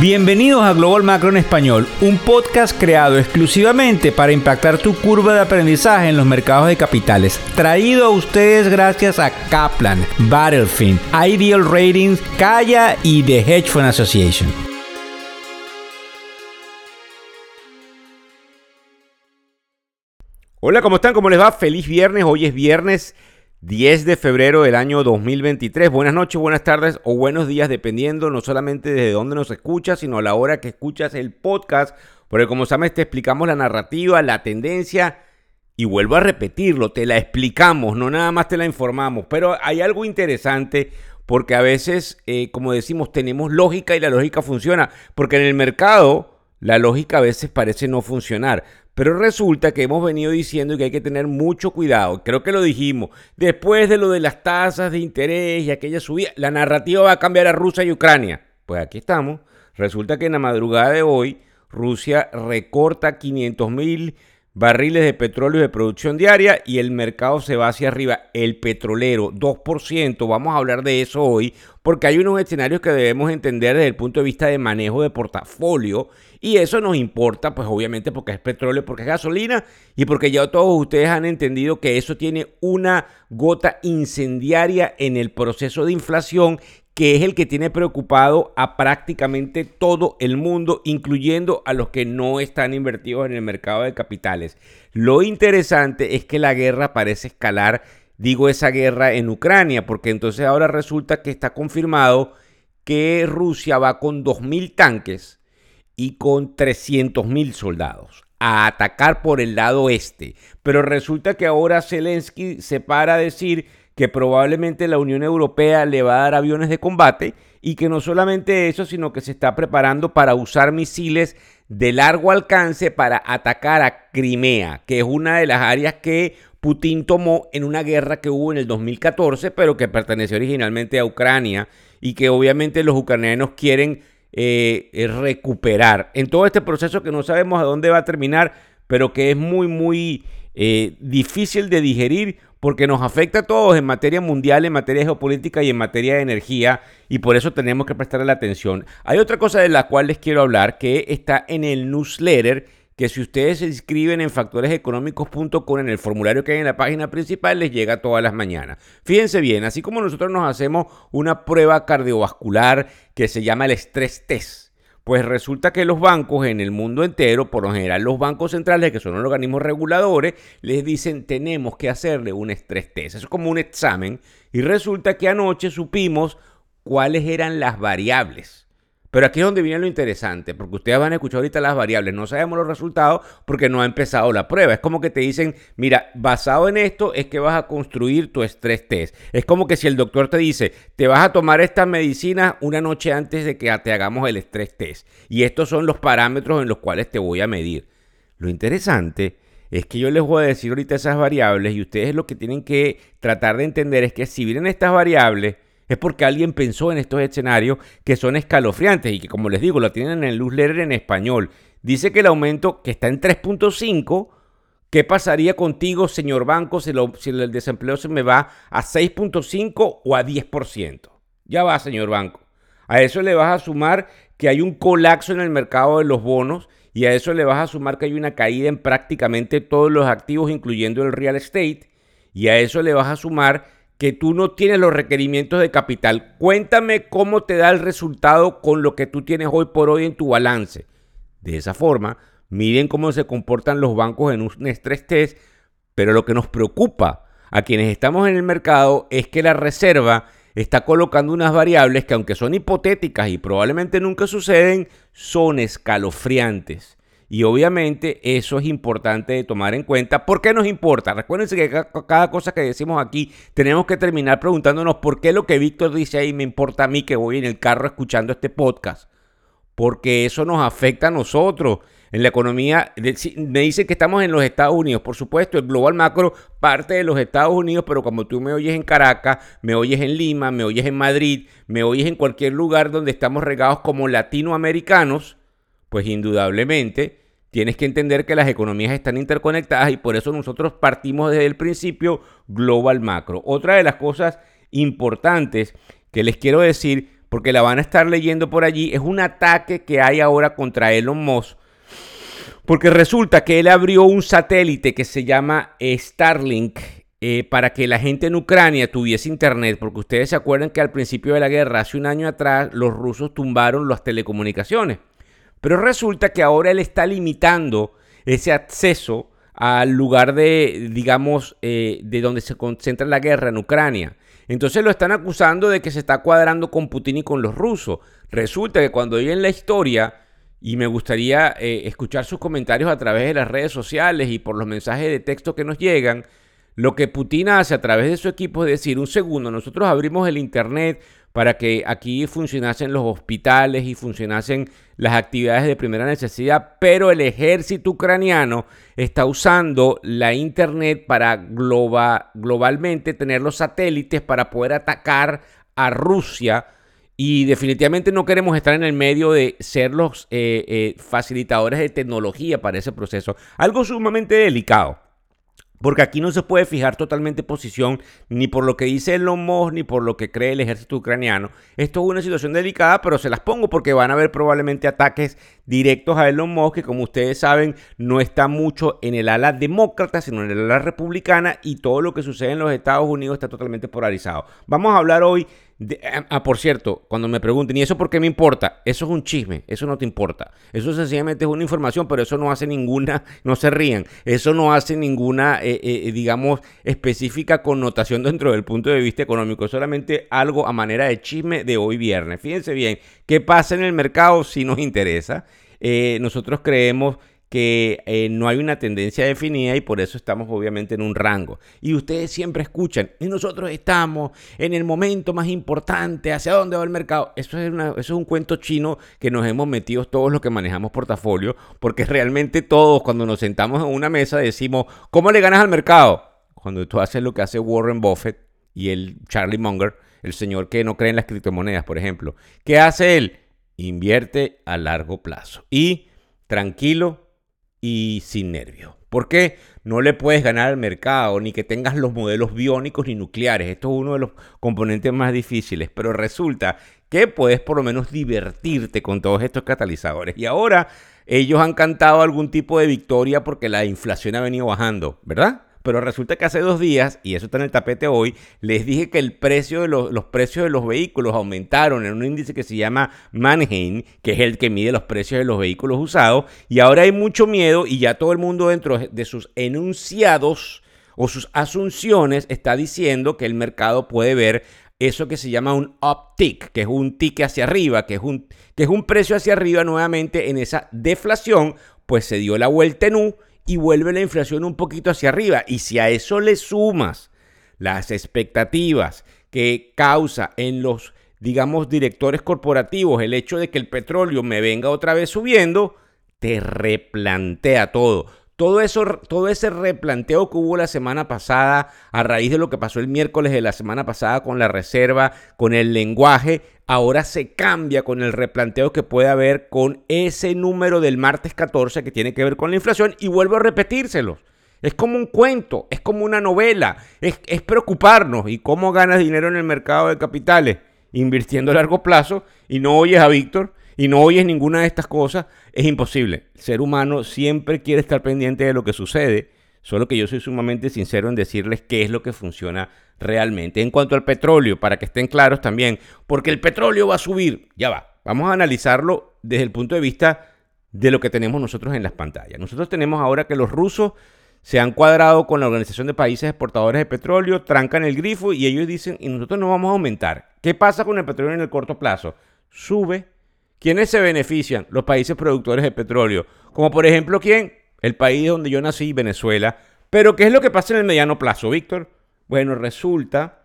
Bienvenidos a Global Macro en Español, un podcast creado exclusivamente para impactar tu curva de aprendizaje en los mercados de capitales. Traído a ustedes gracias a Kaplan, Battlefield, Ideal Ratings, Kaya y The Hedge Fund Association. Hola, ¿cómo están? ¿Cómo les va? Feliz viernes. Hoy es viernes 10 de febrero del año 2023. Buenas noches, buenas tardes o buenos días, dependiendo no solamente de dónde nos escuchas, sino a la hora que escuchas el podcast. Porque como sabes, te explicamos la narrativa, la tendencia y vuelvo a repetirlo, te la explicamos, no nada más te la informamos. Pero hay algo interesante porque a veces, eh, como decimos, tenemos lógica y la lógica funciona. Porque en el mercado la lógica a veces parece no funcionar. Pero resulta que hemos venido diciendo que hay que tener mucho cuidado. Creo que lo dijimos. Después de lo de las tasas de interés y aquella subida, la narrativa va a cambiar a Rusia y Ucrania. Pues aquí estamos. Resulta que en la madrugada de hoy Rusia recorta 500 mil barriles de petróleo de producción diaria y el mercado se va hacia arriba. El petrolero, 2%, vamos a hablar de eso hoy, porque hay unos escenarios que debemos entender desde el punto de vista de manejo de portafolio y eso nos importa, pues obviamente porque es petróleo, porque es gasolina y porque ya todos ustedes han entendido que eso tiene una gota incendiaria en el proceso de inflación que es el que tiene preocupado a prácticamente todo el mundo, incluyendo a los que no están invertidos en el mercado de capitales. Lo interesante es que la guerra parece escalar, digo esa guerra en Ucrania, porque entonces ahora resulta que está confirmado que Rusia va con 2.000 tanques y con 300.000 soldados a atacar por el lado este. Pero resulta que ahora Zelensky se para a decir que probablemente la Unión Europea le va a dar aviones de combate y que no solamente eso, sino que se está preparando para usar misiles de largo alcance para atacar a Crimea, que es una de las áreas que Putin tomó en una guerra que hubo en el 2014, pero que perteneció originalmente a Ucrania y que obviamente los ucranianos quieren eh, recuperar. En todo este proceso que no sabemos a dónde va a terminar, pero que es muy, muy eh, difícil de digerir porque nos afecta a todos en materia mundial, en materia geopolítica y en materia de energía, y por eso tenemos que prestarle la atención. Hay otra cosa de la cual les quiero hablar que está en el newsletter, que si ustedes se inscriben en factoreseconómicos.com en el formulario que hay en la página principal, les llega todas las mañanas. Fíjense bien, así como nosotros nos hacemos una prueba cardiovascular que se llama el estrés test pues resulta que los bancos en el mundo entero, por lo general los bancos centrales, que son los organismos reguladores, les dicen tenemos que hacerle un estrés test. Eso es como un examen. Y resulta que anoche supimos cuáles eran las variables pero aquí es donde viene lo interesante, porque ustedes van a escuchar ahorita las variables, no sabemos los resultados porque no ha empezado la prueba. Es como que te dicen, mira, basado en esto es que vas a construir tu estrés test. Es como que si el doctor te dice, te vas a tomar estas medicinas una noche antes de que te hagamos el estrés test. Y estos son los parámetros en los cuales te voy a medir. Lo interesante es que yo les voy a decir ahorita esas variables y ustedes lo que tienen que tratar de entender es que si vienen estas variables, es porque alguien pensó en estos escenarios que son escalofriantes y que, como les digo, lo tienen en el newsletter en español. Dice que el aumento que está en 3.5, ¿qué pasaría contigo, señor banco, si, si el desempleo se me va a 6.5 o a 10%? Ya va, señor banco. A eso le vas a sumar que hay un colapso en el mercado de los bonos y a eso le vas a sumar que hay una caída en prácticamente todos los activos, incluyendo el real estate. Y a eso le vas a sumar que tú no tienes los requerimientos de capital. Cuéntame cómo te da el resultado con lo que tú tienes hoy por hoy en tu balance. De esa forma, miren cómo se comportan los bancos en un estrés test, pero lo que nos preocupa a quienes estamos en el mercado es que la reserva está colocando unas variables que aunque son hipotéticas y probablemente nunca suceden, son escalofriantes. Y obviamente eso es importante de tomar en cuenta. ¿Por qué nos importa? Recuérdense que cada cosa que decimos aquí tenemos que terminar preguntándonos por qué lo que Víctor dice ahí me importa a mí que voy en el carro escuchando este podcast. Porque eso nos afecta a nosotros. En la economía, me dicen que estamos en los Estados Unidos, por supuesto, el global macro parte de los Estados Unidos, pero como tú me oyes en Caracas, me oyes en Lima, me oyes en Madrid, me oyes en cualquier lugar donde estamos regados como latinoamericanos, pues indudablemente tienes que entender que las economías están interconectadas y por eso nosotros partimos desde el principio global macro. Otra de las cosas importantes que les quiero decir, porque la van a estar leyendo por allí, es un ataque que hay ahora contra Elon Musk. Porque resulta que él abrió un satélite que se llama Starlink eh, para que la gente en Ucrania tuviese internet, porque ustedes se acuerdan que al principio de la guerra, hace un año atrás, los rusos tumbaron las telecomunicaciones. Pero resulta que ahora él está limitando ese acceso al lugar de, digamos, eh, de donde se concentra la guerra en Ucrania. Entonces lo están acusando de que se está cuadrando con Putin y con los rusos. Resulta que cuando en la historia, y me gustaría eh, escuchar sus comentarios a través de las redes sociales y por los mensajes de texto que nos llegan, lo que Putin hace a través de su equipo es decir, un segundo, nosotros abrimos el Internet para que aquí funcionasen los hospitales y funcionasen las actividades de primera necesidad, pero el ejército ucraniano está usando la Internet para globalmente tener los satélites para poder atacar a Rusia. Y definitivamente no queremos estar en el medio de ser los eh, eh, facilitadores de tecnología para ese proceso. Algo sumamente delicado. Porque aquí no se puede fijar totalmente posición ni por lo que dice Elon Musk ni por lo que cree el ejército ucraniano. Esto es una situación delicada, pero se las pongo porque van a haber probablemente ataques directos a Elon Musk, que como ustedes saben no está mucho en el ala demócrata, sino en el ala republicana y todo lo que sucede en los Estados Unidos está totalmente polarizado. Vamos a hablar hoy Ah, ah, por cierto, cuando me pregunten, ¿y eso por qué me importa? Eso es un chisme, eso no te importa. Eso sencillamente es una información, pero eso no hace ninguna, no se rían, eso no hace ninguna, eh, eh, digamos, específica connotación dentro del punto de vista económico. Es solamente algo a manera de chisme de hoy viernes. Fíjense bien, ¿qué pasa en el mercado si nos interesa? Eh, nosotros creemos que eh, no hay una tendencia definida y por eso estamos obviamente en un rango. Y ustedes siempre escuchan, y nosotros estamos en el momento más importante, hacia dónde va el mercado. Eso es, eso es un cuento chino que nos hemos metido todos los que manejamos portafolio, porque realmente todos cuando nos sentamos en una mesa decimos, ¿cómo le ganas al mercado? Cuando tú haces lo que hace Warren Buffett y el Charlie Munger, el señor que no cree en las criptomonedas, por ejemplo. ¿Qué hace él? Invierte a largo plazo. Y tranquilo, y sin nervio. ¿Por qué? No le puedes ganar al mercado, ni que tengas los modelos biónicos ni nucleares. Esto es uno de los componentes más difíciles, pero resulta que puedes por lo menos divertirte con todos estos catalizadores. Y ahora ellos han cantado algún tipo de victoria porque la inflación ha venido bajando, ¿verdad? Pero resulta que hace dos días, y eso está en el tapete hoy, les dije que el precio de los, precios de los vehículos aumentaron en un índice que se llama Manheim, que es el que mide los precios de los vehículos usados, y ahora hay mucho miedo y ya todo el mundo dentro de sus enunciados o sus asunciones está diciendo que el mercado puede ver eso que se llama un uptick, que es un tick hacia arriba, que es un, que es un precio hacia arriba nuevamente en esa deflación, pues se dio la vuelta en U y vuelve la inflación un poquito hacia arriba. Y si a eso le sumas las expectativas que causa en los, digamos, directores corporativos el hecho de que el petróleo me venga otra vez subiendo, te replantea todo. Todo, eso, todo ese replanteo que hubo la semana pasada a raíz de lo que pasó el miércoles de la semana pasada con la reserva, con el lenguaje, ahora se cambia con el replanteo que puede haber con ese número del martes 14 que tiene que ver con la inflación y vuelvo a repetírselo. Es como un cuento, es como una novela, es, es preocuparnos y cómo ganas dinero en el mercado de capitales invirtiendo a largo plazo y no oyes a Víctor y no oyes ninguna de estas cosas, es imposible. El ser humano siempre quiere estar pendiente de lo que sucede, solo que yo soy sumamente sincero en decirles qué es lo que funciona realmente. En cuanto al petróleo, para que estén claros también, porque el petróleo va a subir, ya va, vamos a analizarlo desde el punto de vista de lo que tenemos nosotros en las pantallas. Nosotros tenemos ahora que los rusos se han cuadrado con la Organización de Países Exportadores de Petróleo, trancan el grifo y ellos dicen, y nosotros no vamos a aumentar. ¿Qué pasa con el petróleo en el corto plazo? Sube ¿Quiénes se benefician? Los países productores de petróleo. Como por ejemplo, ¿quién? El país donde yo nací, Venezuela. Pero ¿qué es lo que pasa en el mediano plazo, Víctor? Bueno, resulta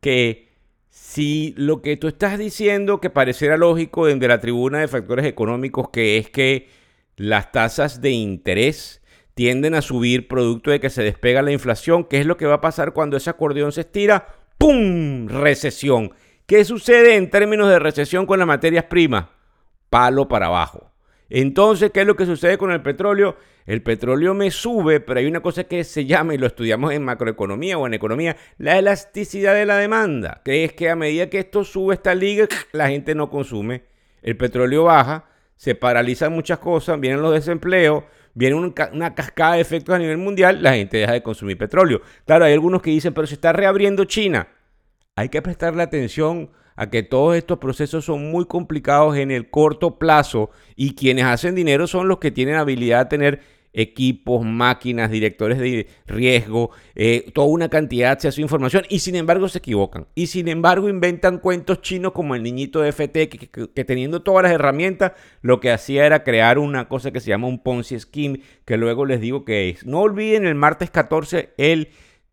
que si lo que tú estás diciendo, que pareciera lógico desde la tribuna de factores económicos, que es que las tasas de interés tienden a subir producto de que se despega la inflación, ¿qué es lo que va a pasar cuando ese acordeón se estira? ¡Pum! Recesión. ¿Qué sucede en términos de recesión con las materias primas? Palo para abajo. Entonces, ¿qué es lo que sucede con el petróleo? El petróleo me sube, pero hay una cosa que se llama, y lo estudiamos en macroeconomía o en economía, la elasticidad de la demanda, que es que a medida que esto sube esta liga, la gente no consume, el petróleo baja, se paralizan muchas cosas, vienen los desempleos, viene una cascada de efectos a nivel mundial, la gente deja de consumir petróleo. Claro, hay algunos que dicen, pero se está reabriendo China. Hay que prestarle atención a que todos estos procesos son muy complicados en el corto plazo y quienes hacen dinero son los que tienen habilidad de tener equipos, máquinas, directores de riesgo, eh, toda una cantidad de acceso información y sin embargo se equivocan. Y sin embargo inventan cuentos chinos como el niñito de FT que, que, teniendo todas las herramientas lo que hacía era crear una cosa que se llama un Ponzi Scheme que luego les digo que es. No olviden el martes 14 el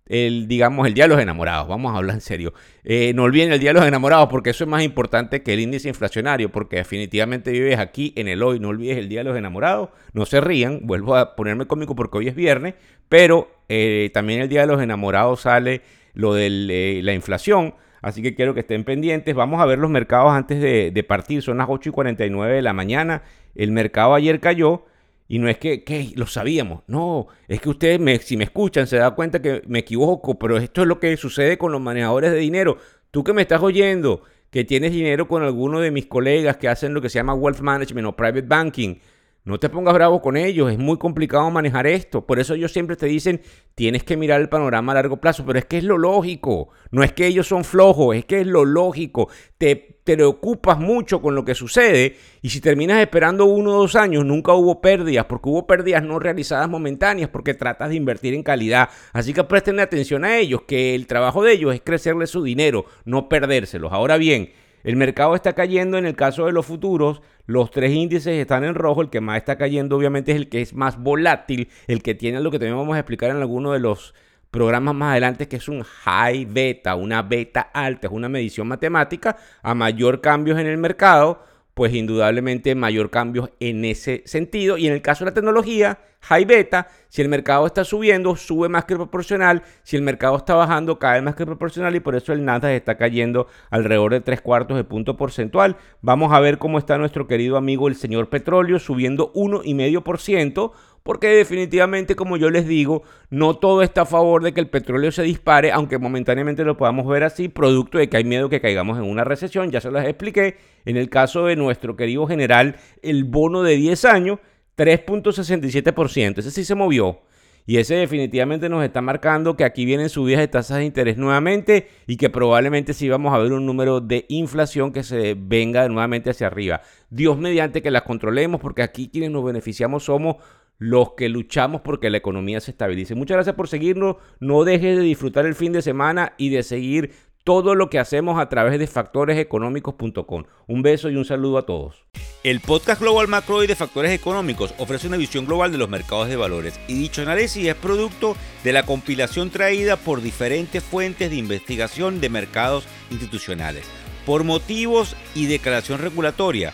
el, digamos, el día de los enamorados. Vamos a hablar en serio. Eh, no olviden el día de los enamorados porque eso es más importante que el índice inflacionario, porque definitivamente vives aquí en el hoy. No olvides el día de los enamorados. No se rían, vuelvo a ponerme cómico porque hoy es viernes, pero eh, también el día de los enamorados sale lo de eh, la inflación. Así que quiero que estén pendientes. Vamos a ver los mercados antes de, de partir. Son las 8 y 49 de la mañana. El mercado ayer cayó. Y no es que, lo sabíamos, no, es que ustedes, me, si me escuchan, se dan cuenta que me equivoco, pero esto es lo que sucede con los manejadores de dinero. Tú que me estás oyendo, que tienes dinero con alguno de mis colegas que hacen lo que se llama wealth management o private banking, no te pongas bravo con ellos, es muy complicado manejar esto. Por eso ellos siempre te dicen, tienes que mirar el panorama a largo plazo, pero es que es lo lógico. No es que ellos son flojos, es que es lo lógico. Te preocupas mucho con lo que sucede y si terminas esperando uno o dos años, nunca hubo pérdidas, porque hubo pérdidas no realizadas momentáneas, porque tratas de invertir en calidad. Así que presten atención a ellos, que el trabajo de ellos es crecerle su dinero, no perdérselos. Ahora bien, el mercado está cayendo en el caso de los futuros, los tres índices están en rojo, el que más está cayendo obviamente es el que es más volátil, el que tiene lo que también vamos a explicar en alguno de los programas más adelante que es un high beta, una beta alta, es una medición matemática, a mayor cambios en el mercado, pues indudablemente mayor cambios en ese sentido. Y en el caso de la tecnología, high beta, si el mercado está subiendo, sube más que proporcional, si el mercado está bajando, cae más que proporcional y por eso el Nasdaq está cayendo alrededor de tres cuartos de punto porcentual. Vamos a ver cómo está nuestro querido amigo el señor petróleo subiendo 1,5% porque definitivamente, como yo les digo, no todo está a favor de que el petróleo se dispare, aunque momentáneamente lo podamos ver así, producto de que hay miedo que caigamos en una recesión, ya se las expliqué. En el caso de nuestro querido general, el bono de 10 años, 3.67%, ese sí se movió. Y ese definitivamente nos está marcando que aquí vienen subidas de tasas de interés nuevamente y que probablemente sí vamos a ver un número de inflación que se venga nuevamente hacia arriba. Dios mediante que las controlemos porque aquí quienes nos beneficiamos somos los que luchamos porque la economía se estabilice. Muchas gracias por seguirnos. No dejes de disfrutar el fin de semana y de seguir todo lo que hacemos a través de factoreseconómicos.com. Un beso y un saludo a todos. El podcast Global Macro y de Factores Económicos ofrece una visión global de los mercados de valores y dicho análisis es producto de la compilación traída por diferentes fuentes de investigación de mercados institucionales. Por motivos y declaración regulatoria,